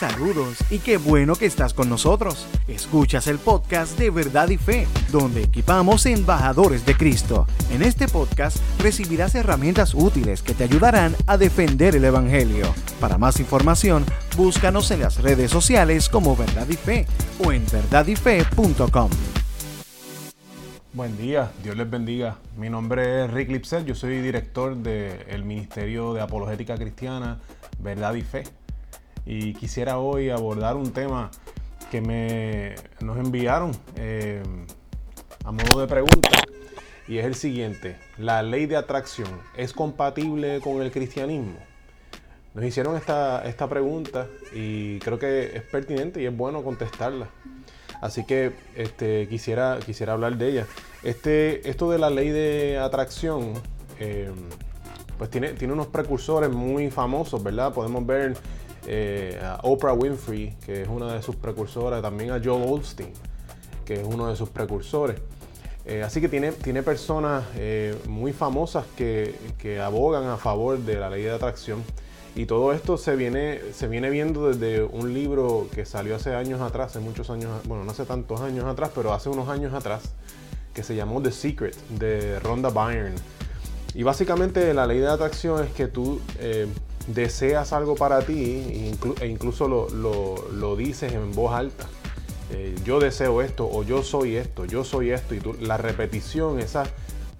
Saludos y qué bueno que estás con nosotros. Escuchas el podcast de Verdad y Fe, donde equipamos embajadores de Cristo. En este podcast recibirás herramientas útiles que te ayudarán a defender el Evangelio. Para más información, búscanos en las redes sociales como Verdad y Fe o en verdadyfe.com. Buen día, Dios les bendiga. Mi nombre es Rick Lipset, yo soy director del Ministerio de Apologética Cristiana, Verdad y Fe y quisiera hoy abordar un tema que me, nos enviaron eh, a modo de pregunta y es el siguiente, ¿la ley de atracción es compatible con el cristianismo? Nos hicieron esta, esta pregunta y creo que es pertinente y es bueno contestarla. Así que este, quisiera, quisiera hablar de ella. Este, esto de la ley de atracción, eh, pues tiene, tiene unos precursores muy famosos, ¿verdad? Podemos ver eh, a Oprah Winfrey, que es una de sus precursoras, también a Joel Olstein, que es uno de sus precursores. Eh, así que tiene, tiene personas eh, muy famosas que, abogan a favor de la ley de atracción. Y todo esto se viene, se viene viendo desde un libro que salió hace años atrás, hace muchos años, bueno, no hace tantos años atrás, pero hace unos años atrás, que se llamó The Secret, de Rhonda Byrne. Y básicamente la ley de atracción es que tú deseas algo para ti e incluso lo, dices en voz alta. Eh, yo deseo esto o yo soy esto, yo soy esto. Y la repetición, esa,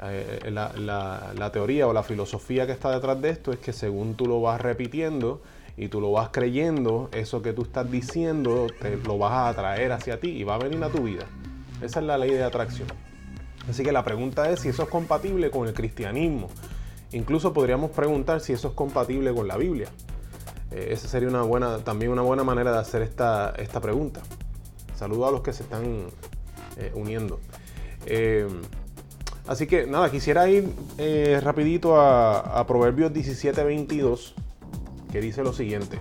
eh, la, teoría o la filosofía que está detrás de esto es que según tú lo vas repitiendo y tú lo vas creyendo, eso que tú estás diciendo te lo vas a atraer hacia ti y va a venir a tu vida. Esa es la ley de atracción. Así que la pregunta es si eso es compatible con el cristianismo. Incluso podríamos preguntar si eso es compatible con la Biblia. Eh, esa sería una buena, también una buena manera de hacer esta, esta pregunta. Saludo a los que se están eh, uniendo. Eh, así que nada, quisiera ir rapidito a, a Proverbios 17:22, que dice lo siguiente.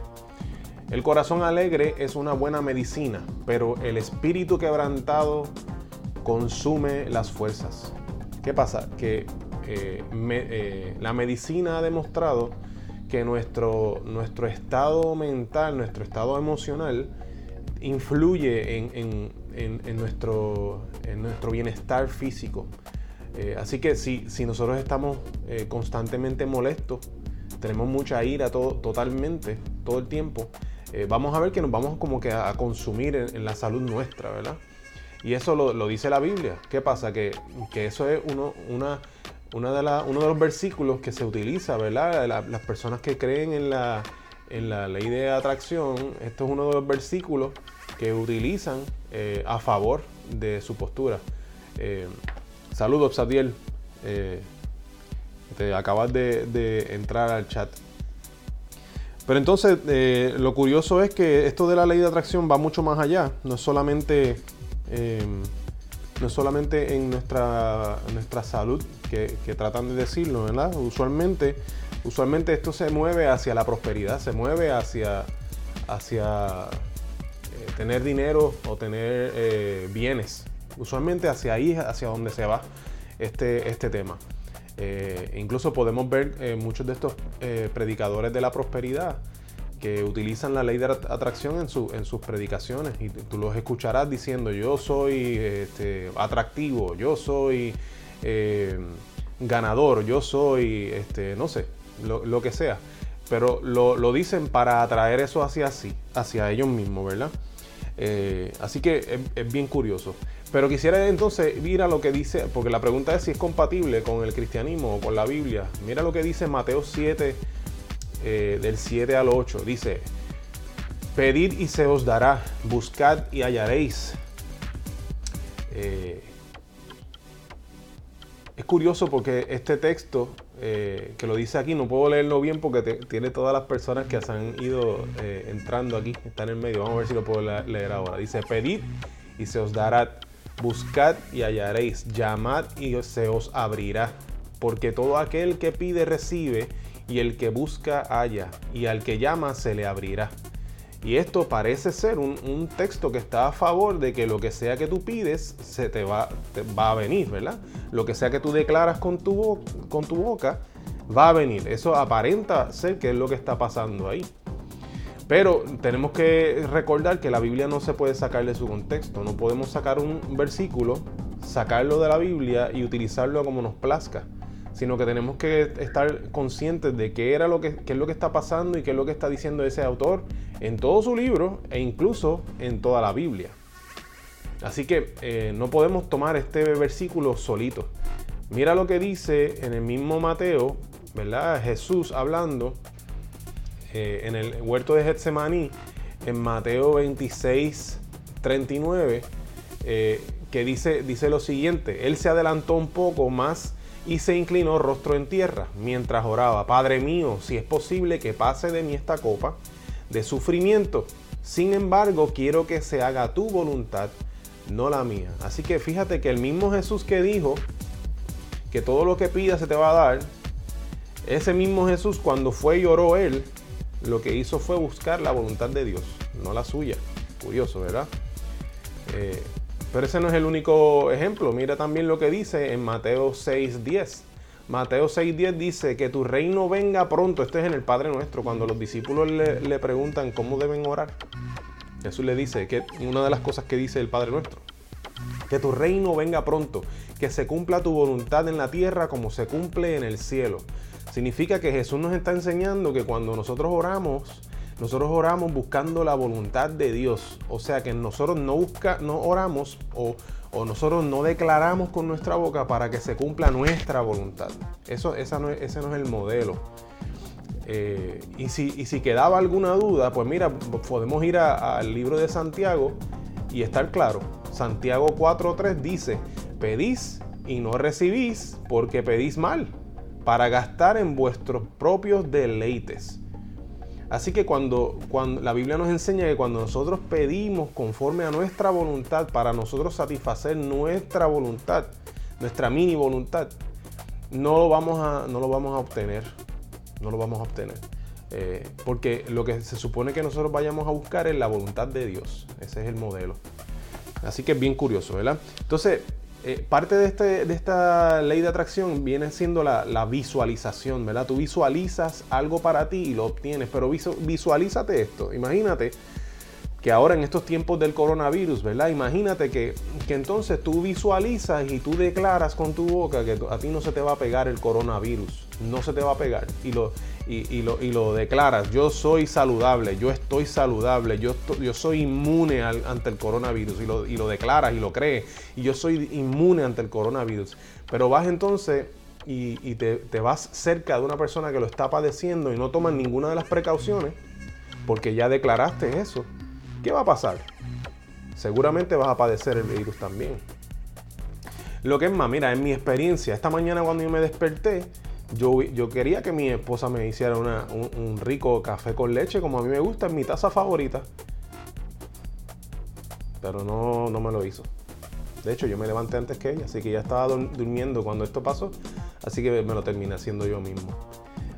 El corazón alegre es una buena medicina, pero el espíritu quebrantado consume las fuerzas. ¿Qué pasa? Que eh, eh, la medicina ha demostrado que nuestro, nuestro estado mental, nuestro estado emocional, influye en, nuestro, en nuestro bienestar físico. Eh, así que si, si nosotros estamos constantemente molestos, tenemos mucha ira todo, totalmente, todo el tiempo, vamos a ver que nos vamos como que a, consumir en, la salud nuestra, ¿verdad? Y eso lo, dice la Biblia. ¿Qué pasa? Que, que eso es uno, una una de uno de los versículos que se utiliza, ¿verdad? las personas que creen en la, en la ley de atracción, esto es uno de los versículos que utilizan eh, a favor de su postura. Eh, saludos, Sadiel. Eh, te acabas de, entrar al chat. Pero entonces, lo curioso es que esto de la ley de atracción va mucho más allá. No es solamente no solamente en nuestra, nuestra salud, que, tratan de decirlo, ¿verdad? Usualmente, usualmente esto se mueve hacia la prosperidad, se mueve hacia, hacia eh, tener dinero o tener eh, bienes. Usualmente hacia ahí, hacia donde se va este, este tema. Eh, incluso podemos ver muchos de estos predicadores de la prosperidad que utilizan la ley de atracción en, su, en sus predicaciones y tú los escucharás diciendo yo soy este, atractivo, yo soy eh, ganador, yo soy, este, no sé, lo, que sea. Pero lo, dicen para atraer eso hacia sí, hacia ellos mismos, ¿verdad? Eh, así que es, bien curioso. Pero quisiera entonces ir a lo que dice, porque la pregunta es si es compatible con el cristianismo o con la Biblia. Mira lo que dice Mateo 7, eh, del 7 al 8. Dice, pedid y se os dará, buscad y hallaréis. Eh, es curioso porque este texto eh, que lo dice aquí, no puedo leerlo bien porque tiene todas las personas que se han ido entrando aquí, está en medio. Vamos a ver si lo puedo leer ahora. Dice, pedid y se os dará, buscad y hallaréis, llamad y se os abrirá. Porque todo aquel que pide recibe y el que busca halla, y al que llama se le abrirá. Y esto parece ser un, texto que está a favor de que lo que sea que tú pides se te va, va a venir, ¿verdad? Lo que sea que tú declaras con tu, con tu boca va a venir. Eso aparenta ser que es lo que está pasando ahí. Pero tenemos que recordar que la Biblia no se puede sacar de su contexto. No podemos sacar un versículo, sacarlo de la Biblia y utilizarlo como nos plazca. Sino que tenemos que estar conscientes de qué, era lo que, es lo que está pasando y qué es lo que está diciendo ese autor en todo su libro e incluso en toda la Biblia. Así que eh, no podemos tomar este versículo solito. Mira lo que dice en el mismo Mateo, ¿verdad? Jesús hablando eh, en el huerto de Getsemaní, en Mateo 26, 39, eh, que dice, dice lo siguiente, él se adelantó un poco más y se inclinó rostro en tierra mientras oraba, Padre mío, si es posible que pase de mí esta copa de sufrimiento, sin embargo quiero que se haga tu voluntad, no la mía. Así que fíjate que el mismo Jesús que dijo que todo lo que pida se te va a dar, ese mismo Jesús cuando fue y oró él, lo que hizo fue buscar la voluntad de Dios, no la suya. Curioso, ¿verdad? Eh, pero ese no es el único ejemplo. Mira también lo que dice en Mateo 6.10. Mateo 6.10 dice que tu reino venga pronto. Esto es en el Padre Nuestro. Cuando los discípulos le, le preguntan cómo deben orar, Jesús le dice que una de las cosas que dice el Padre Nuestro. Que tu reino venga pronto. Que se cumpla tu voluntad en la tierra como se cumple en el cielo. Significa que Jesús nos está enseñando que cuando nosotros oramos, nosotros oramos buscando la voluntad de Dios. O sea que nosotros no, busca, no oramos o, nosotros no declaramos con nuestra boca para que se cumpla nuestra voluntad. Eso, esa no ese no es el modelo. Eh, y, si, si, quedaba alguna duda, pues mira, podemos ir al libro de Santiago y estar claro. Santiago 4.3 dice, pedís y no recibís porque pedís mal para gastar en vuestros propios deleites. Así que cuando, cuando la Biblia nos enseña que cuando nosotros pedimos conforme a nuestra voluntad, para nosotros satisfacer nuestra voluntad, nuestra mini voluntad, no lo vamos a, no lo vamos a obtener. No lo vamos a obtener. Eh, porque lo que se supone que nosotros vayamos a buscar es la voluntad de Dios. Ese es el modelo. Así que es bien curioso, ¿verdad? Entonces, eh, parte de, este, de, esta ley de atracción viene siendo la, visualización, ¿verdad? Tú visualizas algo para ti y lo obtienes, pero visualízate esto. Imagínate que ahora en estos tiempos del coronavirus, ¿verdad? Imagínate que, que, entonces tú visualizas y tú declaras con tu boca que a ti no se te va a pegar el coronavirus, no se te va a pegar. Y lo, y, lo, declaras, yo soy saludable, yo estoy saludable, yo, soy inmune ante el coronavirus y lo, y lo declaras y lo crees, y yo soy inmune ante el coronavirus. Pero vas entonces y, te, te, vas cerca de una persona que lo está padeciendo y no tomas ninguna de las precauciones, porque ya declaraste eso, ¿qué va a pasar? Seguramente vas a padecer el virus también. Lo que es más, mira, en mi experiencia, esta mañana cuando yo me desperté, yo, quería que mi esposa me hiciera un, rico café con leche como a mí me gusta, es mi taza favorita. Pero no, no me lo hizo. De hecho, yo me levanté antes que ella, así que ya estaba durmiendo cuando esto pasó, así que me lo terminé haciendo yo mismo.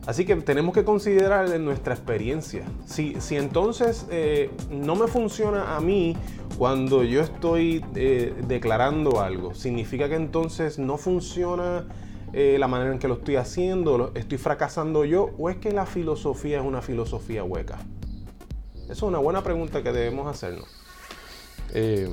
Así que tenemos que considerar nuestra experiencia. Si, si entonces eh, no me funciona a mí cuando yo estoy eh, declarando algo, significa que entonces no funciona eh, la manera en que lo estoy haciendo, estoy fracasando yo, o es que la filosofía es una filosofía hueca? Esa es una buena pregunta que debemos hacernos. Eh,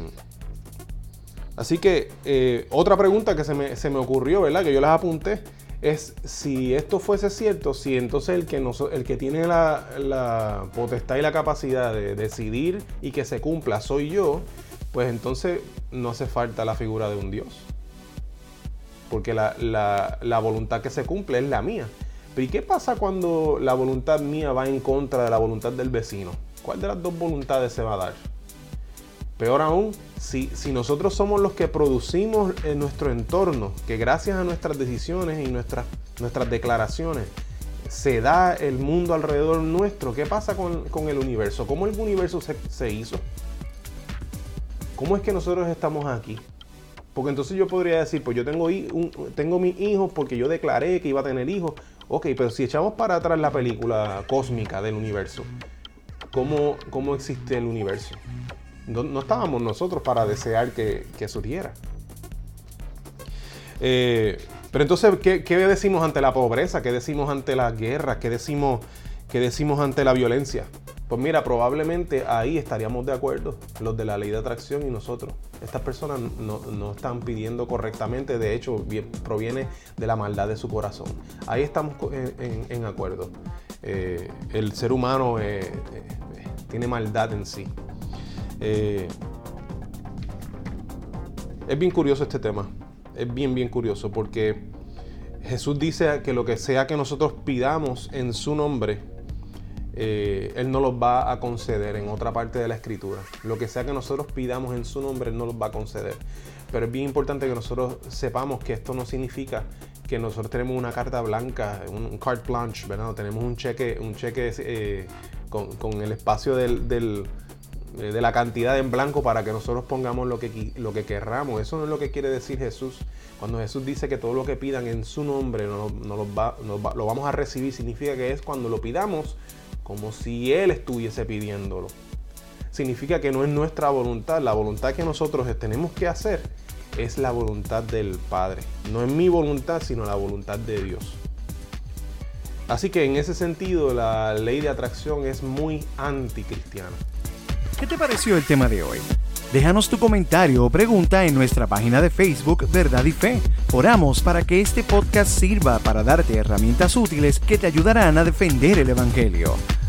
así que eh, otra pregunta que se me, ocurrió, ¿verdad? Que yo las apunté, es si esto fuese cierto, si entonces el que, el que tiene la, la, potestad y la capacidad de decidir y que se cumpla soy yo, pues entonces no hace falta la figura de un Dios porque la, voluntad que se cumple es la mía. Pero ¿y qué pasa cuando la voluntad mía va en contra de la voluntad del vecino? ¿Cuál de las dos voluntades se va a dar? Peor aún, si, si nosotros somos los que producimos en nuestro entorno, que gracias a nuestras decisiones y nuestras, nuestras declaraciones se da el mundo alrededor nuestro, ¿qué pasa con, el universo? ¿Cómo el universo se, se hizo? ¿Cómo es que nosotros estamos aquí? Porque entonces yo podría decir, pues yo tengo, un, tengo mis hijos porque yo declaré que iba a tener hijos. Ok, pero si echamos para atrás la película cósmica del universo, ¿cómo, cómo existe el universo? No, estábamos nosotros para desear que, surgiera. Eh, pero entonces, ¿qué, ¿qué, decimos ante la pobreza? ¿Qué decimos ante las guerras? ¿Qué decimos, qué decimos ante la violencia? Pues mira, probablemente ahí estaríamos de acuerdo, los de la ley de atracción y nosotros. Estas personas no, están pidiendo correctamente, de hecho proviene de la maldad de su corazón. Ahí estamos en, acuerdo. Eh, el ser humano eh, eh, tiene maldad en sí. es bien curioso este tema, es bien, bien curioso porque Jesús dice que lo que sea que nosotros pidamos en su nombre, eh, Él no los va a conceder en otra parte de la escritura. Lo que sea que nosotros pidamos en su nombre, Él no los va a conceder. Pero es bien importante que nosotros sepamos que esto no significa que nosotros tenemos una carta blanca, un, carte blanche, ¿verdad? Tenemos un cheque, un cheque eh, con, el espacio eh, de la cantidad en blanco para que nosotros pongamos lo que, lo que querramos. Eso no es lo que quiere decir Jesús. Cuando Jesús dice que todo lo que pidan en su nombre no, lo, lo vamos a recibir, significa que es cuando lo pidamos como si Él estuviese pidiéndolo. Significa que no es nuestra voluntad, la voluntad que nosotros tenemos que hacer es la voluntad del Padre. No es mi voluntad, sino la voluntad de Dios. Así que en ese sentido la ley de atracción es muy anticristiana. ¿Qué te pareció el tema de hoy? Déjanos tu comentario o pregunta en nuestra página de Facebook Verdad y Fe. Oramos para que este podcast sirva para darte herramientas útiles que te ayudarán a defender el Evangelio.